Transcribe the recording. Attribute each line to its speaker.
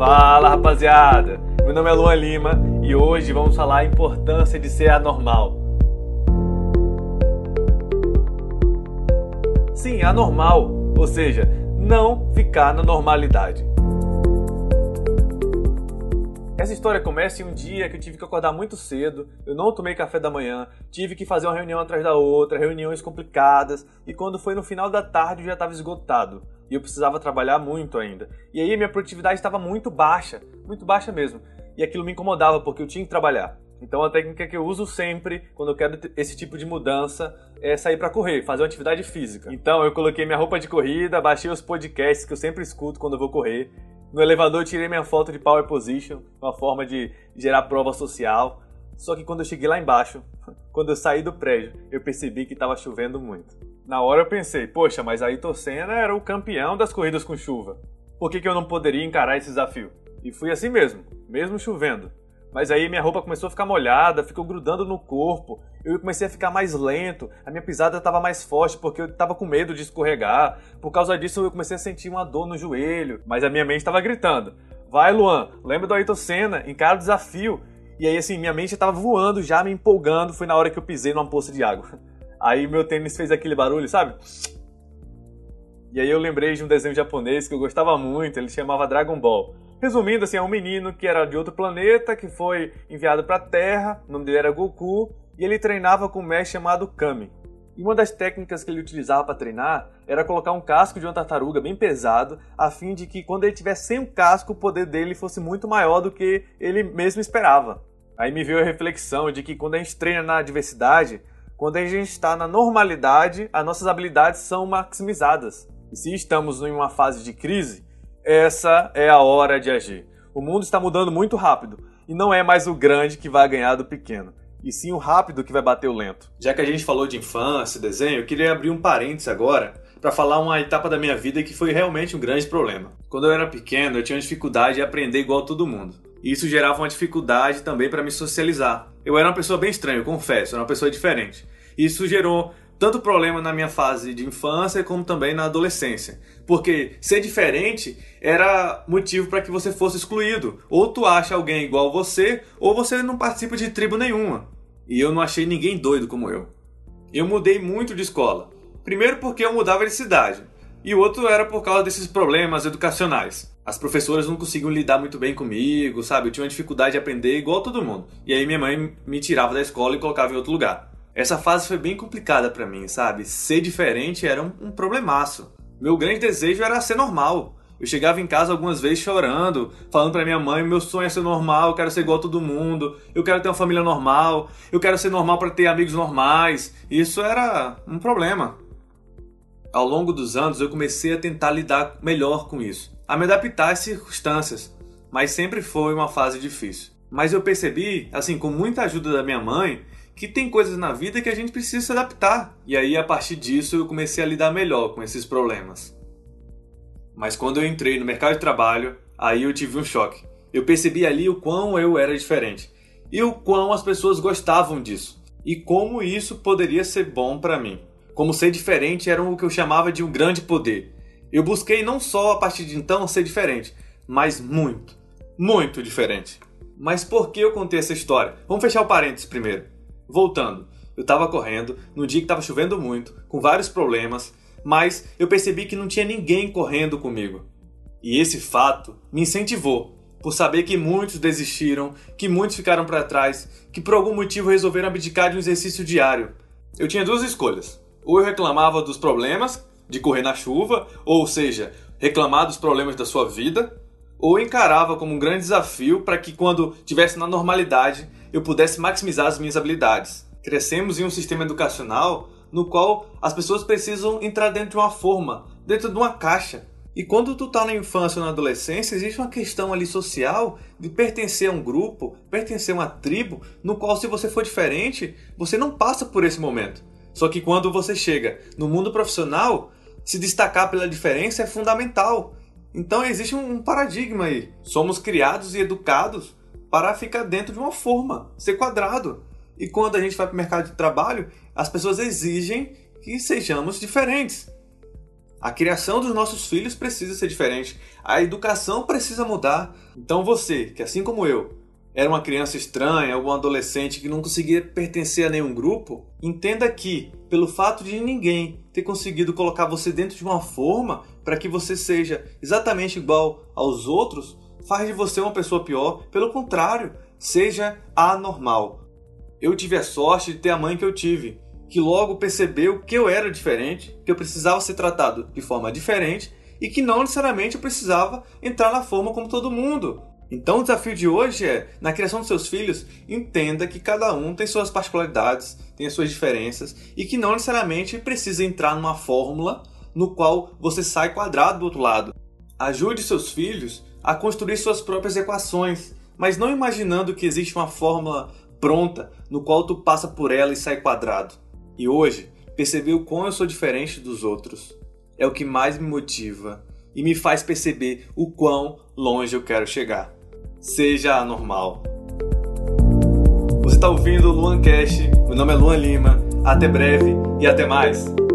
Speaker 1: Fala rapaziada, meu nome é Luan Lima e hoje vamos falar a importância de ser anormal. Sim, anormal, ou seja, não ficar na normalidade. Essa história começa em um dia que eu tive que acordar muito cedo, eu não tomei café da manhã, tive que fazer uma reunião atrás da outra, reuniões complicadas, e quando foi no final da tarde eu já estava esgotado. E eu precisava trabalhar muito ainda. E aí minha produtividade estava muito baixa, muito baixa mesmo. E aquilo me incomodava porque eu tinha que trabalhar. Então a técnica que eu uso sempre quando eu quero esse tipo de mudança é sair para correr, fazer uma atividade física. Então eu coloquei minha roupa de corrida, baixei os podcasts que eu sempre escuto quando eu vou correr, no elevador tirei minha foto de Power Position, uma forma de gerar prova social. Só que quando eu cheguei lá embaixo, quando eu saí do prédio, eu percebi que estava chovendo muito. Na hora eu pensei, poxa, mas Ayrton Senna era o campeão das corridas com chuva. Por que, que eu não poderia encarar esse desafio? E fui assim mesmo, mesmo chovendo. Mas aí minha roupa começou a ficar molhada, ficou grudando no corpo. Eu comecei a ficar mais lento, a minha pisada estava mais forte porque eu estava com medo de escorregar. Por causa disso eu comecei a sentir uma dor no joelho, mas a minha mente estava gritando: "Vai, Luan, lembra do Ayrton Senna, encara o desafio". E aí assim, minha mente estava voando, já me empolgando, foi na hora que eu pisei numa poça de água. Aí meu tênis fez aquele barulho, sabe? E aí eu lembrei de um desenho japonês que eu gostava muito, ele chamava Dragon Ball. Resumindo, assim, é um menino que era de outro planeta, que foi enviado para a Terra, o nome dele era Goku, e ele treinava com um mestre chamado Kami. E uma das técnicas que ele utilizava para treinar era colocar um casco de uma tartaruga bem pesado, a fim de que quando ele tivesse sem o casco, o poder dele fosse muito maior do que ele mesmo esperava. Aí me veio a reflexão de que quando a gente treina na adversidade, quando a gente está na normalidade, as nossas habilidades são maximizadas. E se estamos em uma fase de crise, essa é a hora de agir. O mundo está mudando muito rápido e não é mais o grande que vai ganhar do pequeno, e sim o rápido que vai bater o lento. Já que a gente falou de infância e desenho, eu queria abrir um parênteses agora para falar uma etapa da minha vida que foi realmente um grande problema. Quando eu era pequeno, eu tinha dificuldade de aprender igual todo mundo. E isso gerava uma dificuldade também para me socializar. Eu era uma pessoa bem estranha, eu confesso, era uma pessoa diferente. Isso gerou tanto problema na minha fase de infância como também na adolescência. Porque ser diferente era motivo para que você fosse excluído. Ou tu acha alguém igual você, ou você não participa de tribo nenhuma. E eu não achei ninguém doido como eu. Eu mudei muito de escola. Primeiro porque eu mudava de cidade. E o outro era por causa desses problemas educacionais. As professoras não conseguiam lidar muito bem comigo, sabe? Eu tinha uma dificuldade de aprender igual todo mundo. E aí minha mãe me tirava da escola e colocava em outro lugar. Essa fase foi bem complicada para mim, sabe? Ser diferente era um, um problemaço. Meu grande desejo era ser normal. Eu chegava em casa algumas vezes chorando, falando para minha mãe: meu sonho é ser normal, eu quero ser igual a todo mundo, eu quero ter uma família normal, eu quero ser normal para ter amigos normais. Isso era um problema. Ao longo dos anos, eu comecei a tentar lidar melhor com isso, a me adaptar às circunstâncias, mas sempre foi uma fase difícil. Mas eu percebi, assim, com muita ajuda da minha mãe, que tem coisas na vida que a gente precisa se adaptar. E aí, a partir disso, eu comecei a lidar melhor com esses problemas. Mas quando eu entrei no mercado de trabalho, aí eu tive um choque. Eu percebi ali o quão eu era diferente e o quão as pessoas gostavam disso e como isso poderia ser bom para mim. Como ser diferente era o que eu chamava de um grande poder. Eu busquei não só a partir de então ser diferente, mas muito, muito diferente. Mas por que eu contei essa história? Vamos fechar o parênteses primeiro. Voltando, eu estava correndo num dia que estava chovendo muito, com vários problemas, mas eu percebi que não tinha ninguém correndo comigo. E esse fato me incentivou, por saber que muitos desistiram, que muitos ficaram para trás, que por algum motivo resolveram abdicar de um exercício diário. Eu tinha duas escolhas. Ou eu reclamava dos problemas de correr na chuva, ou seja, reclamar dos problemas da sua vida, ou encarava como um grande desafio para que quando tivesse na normalidade eu pudesse maximizar as minhas habilidades. Crescemos em um sistema educacional no qual as pessoas precisam entrar dentro de uma forma, dentro de uma caixa. E quando tu tá na infância ou na adolescência, existe uma questão ali social de pertencer a um grupo, pertencer a uma tribo, no qual se você for diferente, você não passa por esse momento. Só que quando você chega no mundo profissional, se destacar pela diferença é fundamental. Então existe um paradigma aí. Somos criados e educados para ficar dentro de uma forma, ser quadrado. E quando a gente vai para o mercado de trabalho, as pessoas exigem que sejamos diferentes. A criação dos nossos filhos precisa ser diferente. A educação precisa mudar. Então você, que assim como eu, era uma criança estranha ou um adolescente que não conseguia pertencer a nenhum grupo, entenda que, pelo fato de ninguém ter conseguido colocar você dentro de uma forma para que você seja exatamente igual aos outros, faz de você uma pessoa pior. Pelo contrário, seja anormal. Eu tive a sorte de ter a mãe que eu tive, que logo percebeu que eu era diferente, que eu precisava ser tratado de forma diferente e que não necessariamente eu precisava entrar na forma como todo mundo. Então o desafio de hoje é, na criação dos seus filhos, entenda que cada um tem suas particularidades, tem as suas diferenças e que não necessariamente precisa entrar numa fórmula no qual você sai quadrado do outro lado. Ajude seus filhos a construir suas próprias equações, mas não imaginando que existe uma fórmula pronta no qual tu passa por ela e sai quadrado. E hoje, perceber o quão eu sou diferente dos outros é o que mais me motiva e me faz perceber o quão longe eu quero chegar seja anormal. Você está ouvindo o Luan Cash, meu nome é Luan Lima, até breve e até mais!